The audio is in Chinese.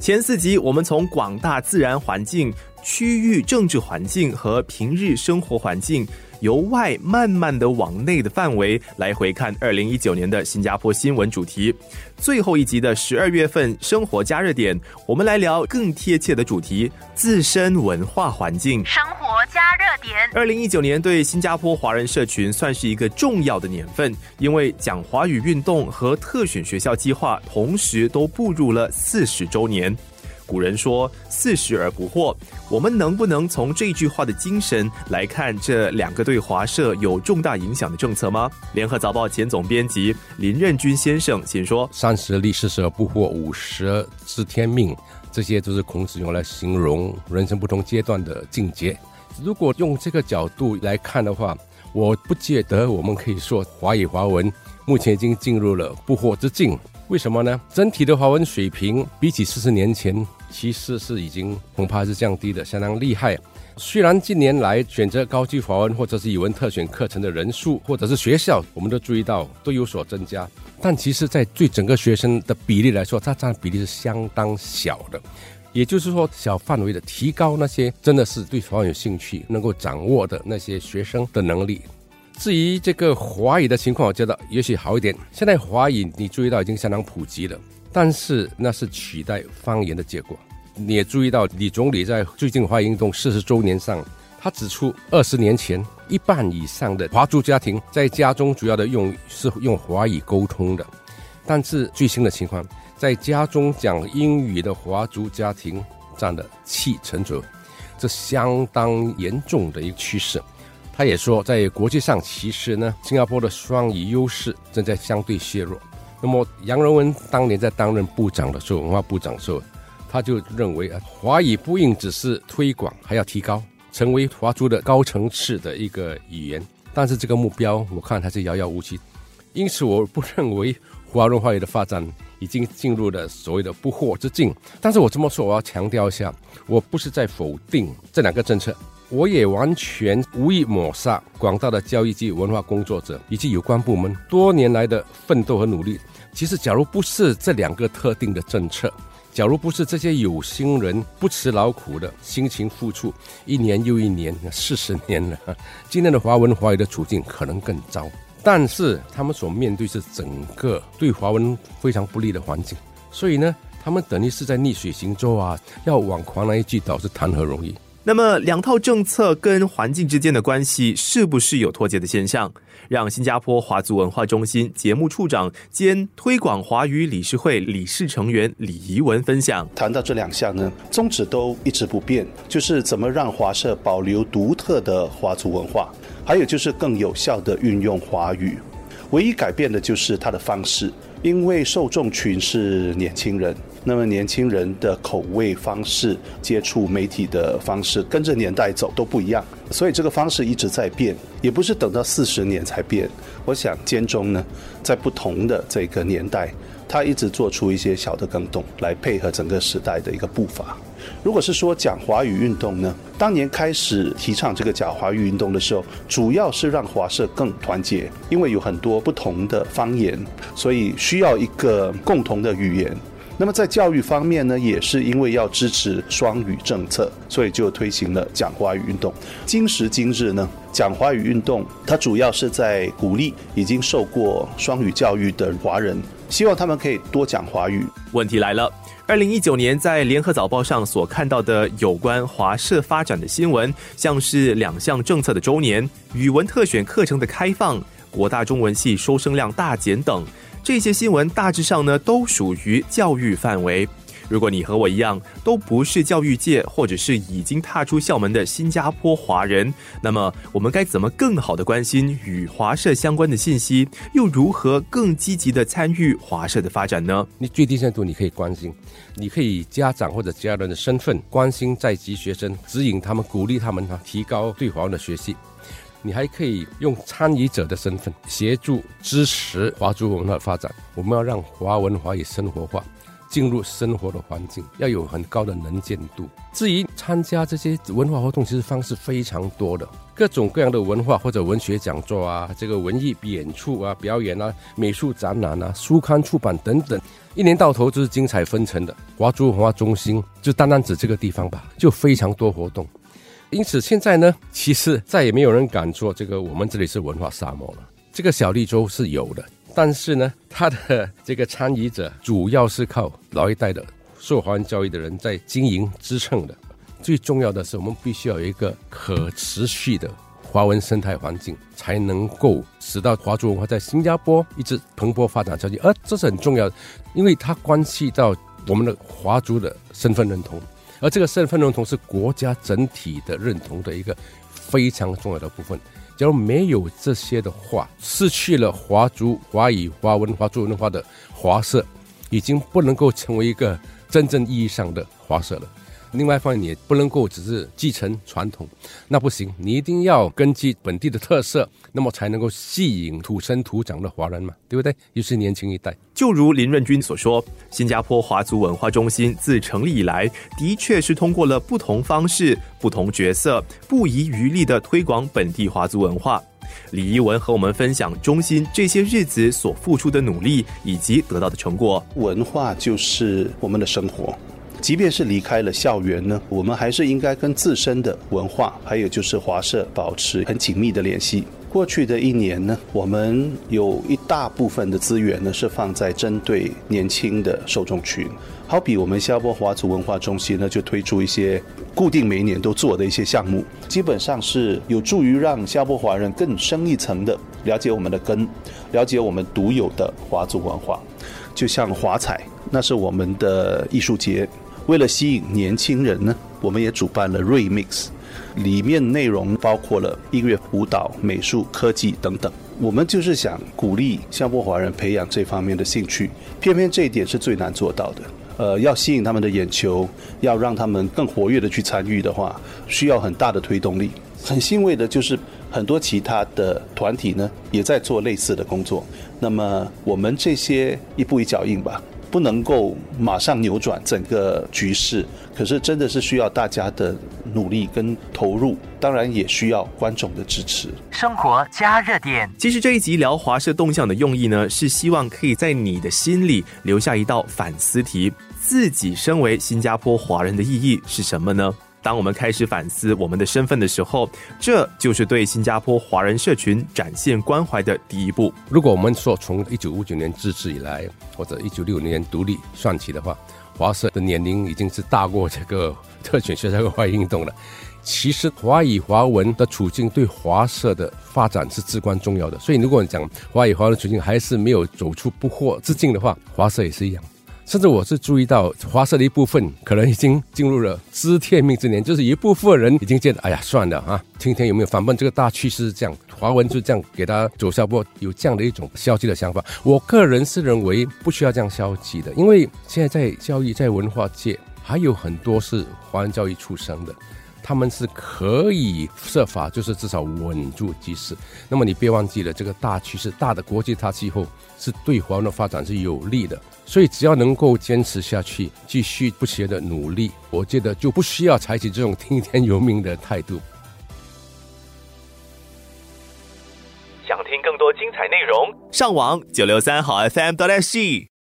前四集我们从广大自然环境、区域政治环境和平日生活环境。由外慢慢的往内的范围来回看二零一九年的新加坡新闻主题，最后一集的十二月份生活加热点，我们来聊更贴切的主题：自身文化环境。生活加热点。二零一九年对新加坡华人社群算是一个重要的年份，因为讲华语运动和特选学校计划同时都步入了四十周年。古人说“四十而不惑”，我们能不能从这句话的精神来看这两个对华社有重大影响的政策吗？联合早报前总编辑林任军先生先说：“三十立，四十而不惑，五十知天命，这些都是孔子用来形容人生不同阶段的境界。如果用这个角度来看的话，我不觉得我们可以说华语华文目前已经进入了不惑之境。为什么呢？整体的华文水平比起四十年前。”其实是已经恐怕是降低的相当厉害。虽然近年来选择高级华文或者是语文特选课程的人数，或者是学校，我们都注意到都有所增加，但其实，在对整个学生的比例来说，它占比例是相当小的。也就是说，小范围的提高那些真的是对华文有兴趣、能够掌握的那些学生的能力。至于这个华语的情况，我觉得也许好一点。现在华语你注意到已经相当普及了。但是那是取代方言的结果。你也注意到，李总理在最近华语运动四十周年上，他指出，二十年前一半以上的华族家庭在家中主要的用是用华语沟通的，但是最新的情况，在家中讲英语的华族家庭占了七成左右，这相当严重的一个趋势。他也说，在国际上，其实呢，新加坡的双语优势正在相对削弱。那么杨荣文当年在担任部长的时候，文化部长的时候，他就认为啊，华语不应只是推广，还要提高，成为华族的高层次的一个语言。但是这个目标我看还是遥遥无期。因此，我不认为华文化语的发展已经进入了所谓的不惑之境。但是我这么说，我要强调一下，我不是在否定这两个政策。我也完全无意抹杀广大的教育及文化工作者以及有关部门多年来的奋斗和努力。其实，假如不是这两个特定的政策，假如不是这些有心人不辞劳苦的辛勤付出，一年又一年，四十年了，今天的华文华语的处境可能更糟。但是，他们所面对是整个对华文非常不利的环境，所以呢，他们等于是在逆水行舟啊，要往狂澜一击倒是谈何容易？那么，两套政策跟环境之间的关系是不是有脱节的现象？让新加坡华族文化中心节目处长兼推广华语理事会理事成员李怡文分享：谈到这两项呢，宗旨都一直不变，就是怎么让华社保留独特的华族文化，还有就是更有效的运用华语。唯一改变的就是它的方式，因为受众群是年轻人。那么年轻人的口味方式、接触媒体的方式，跟着年代走都不一样，所以这个方式一直在变，也不是等到四十年才变。我想间中呢，在不同的这个年代，他一直做出一些小的更动，来配合整个时代的一个步伐。如果是说讲华语运动呢，当年开始提倡这个讲华语运动的时候，主要是让华社更团结，因为有很多不同的方言，所以需要一个共同的语言。那么在教育方面呢，也是因为要支持双语政策，所以就推行了讲华语运动。今时今日呢，讲华语运动它主要是在鼓励已经受过双语教育的华人，希望他们可以多讲华语。问题来了，二零一九年在联合早报上所看到的有关华社发展的新闻，像是两项政策的周年、语文特选课程的开放、国大中文系收生量大减等。这些新闻大致上呢都属于教育范围。如果你和我一样都不是教育界，或者是已经踏出校门的新加坡华人，那么我们该怎么更好的关心与华社相关的信息？又如何更积极的参与华社的发展呢？你最低限度你可以关心，你可以以家长或者家人的身份关心在籍学生，指引他们，鼓励他们啊，提高对华文的学习。你还可以用参与者的身份协助支持华族文化发展。我们要让华文华语生活化，进入生活的环境，要有很高的能见度。至于参加这些文化活动，其实方式非常多的，各种各样的文化或者文学讲座啊，这个文艺演出啊、表演啊、美术展览啊、书刊出版等等，一年到头就是精彩纷呈的。华族文化中心就单单指这个地方吧，就非常多活动。因此现在呢，其实再也没有人敢说这个我们这里是文化沙漠了。这个小绿洲是有的。但是呢，他的这个参与者主要是靠老一代的受华人教育的人在经营支撑的。最重要的是，我们必须要有一个可持续的华文生态环境，才能够使到华族文化在新加坡一直蓬勃发展下去。而这是很重要的，因为它关系到我们的华族的身份认同，而这个身份认同是国家整体的认同的一个非常重要的部分。假如没有这些的话，失去了华族、华语、华文、华族文化的华社，已经不能够成为一个真正意义上的华社了。另外一方面，你也不能够只是继承传统，那不行。你一定要根据本地的特色，那么才能够吸引土生土长的华人嘛，对不对？尤其是年轻一代。就如林润君所说，新加坡华族文化中心自成立以来，的确是通过了不同方式、不同角色，不遗余力的推广本地华族文化。李一文和我们分享中心这些日子所付出的努力以及得到的成果。文化就是我们的生活。即便是离开了校园呢，我们还是应该跟自身的文化，还有就是华社保持很紧密的联系。过去的一年呢，我们有一大部分的资源呢是放在针对年轻的受众群，好比我们新加坡华族文化中心呢就推出一些固定每一年都做的一些项目，基本上是有助于让新加坡华人更深一层的了解我们的根，了解我们独有的华族文化。就像华彩，那是我们的艺术节。为了吸引年轻人呢，我们也主办了 Remix，里面内容包括了音乐、舞蹈、美术、科技等等。我们就是想鼓励新加坡华人培养这方面的兴趣，偏偏这一点是最难做到的。呃，要吸引他们的眼球，要让他们更活跃的去参与的话，需要很大的推动力。很欣慰的就是很多其他的团体呢，也在做类似的工作。那么我们这些一步一脚印吧。不能够马上扭转整个局势，可是真的是需要大家的努力跟投入，当然也需要观众的支持。生活加热点，其实这一集聊华社动向的用意呢，是希望可以在你的心里留下一道反思题：自己身为新加坡华人的意义是什么呢？当我们开始反思我们的身份的时候，这就是对新加坡华人社群展现关怀的第一步。如果我们说从一九五九年自治以来，或者一九六零年独立算起的话，华社的年龄已经是大过这个特选学校文化运动了。其实华语华文的处境对华社的发展是至关重要的。所以，如果你讲华语华文处境还是没有走出不惑之境的话，华社也是一样。甚至我是注意到，华社的一部分可能已经进入了知天命之年，就是一部分人已经觉得，哎呀，算了啊，听天有没有反叛这个大趋势是这样，华文就这样给他走下坡，有这样的一种消极的想法。我个人是认为不需要这样消极的，因为现在在教育在文化界还有很多是华人教育出生的。他们是可以设法，就是至少稳住局势。那么你别忘记了，这个大趋势、大的国际大气候是对华的发展是有利的。所以只要能够坚持下去，继续不懈的努力，我觉得就不需要采取这种听天由命的态度。想听更多精彩内容，上网九六三好 FM 多 S G。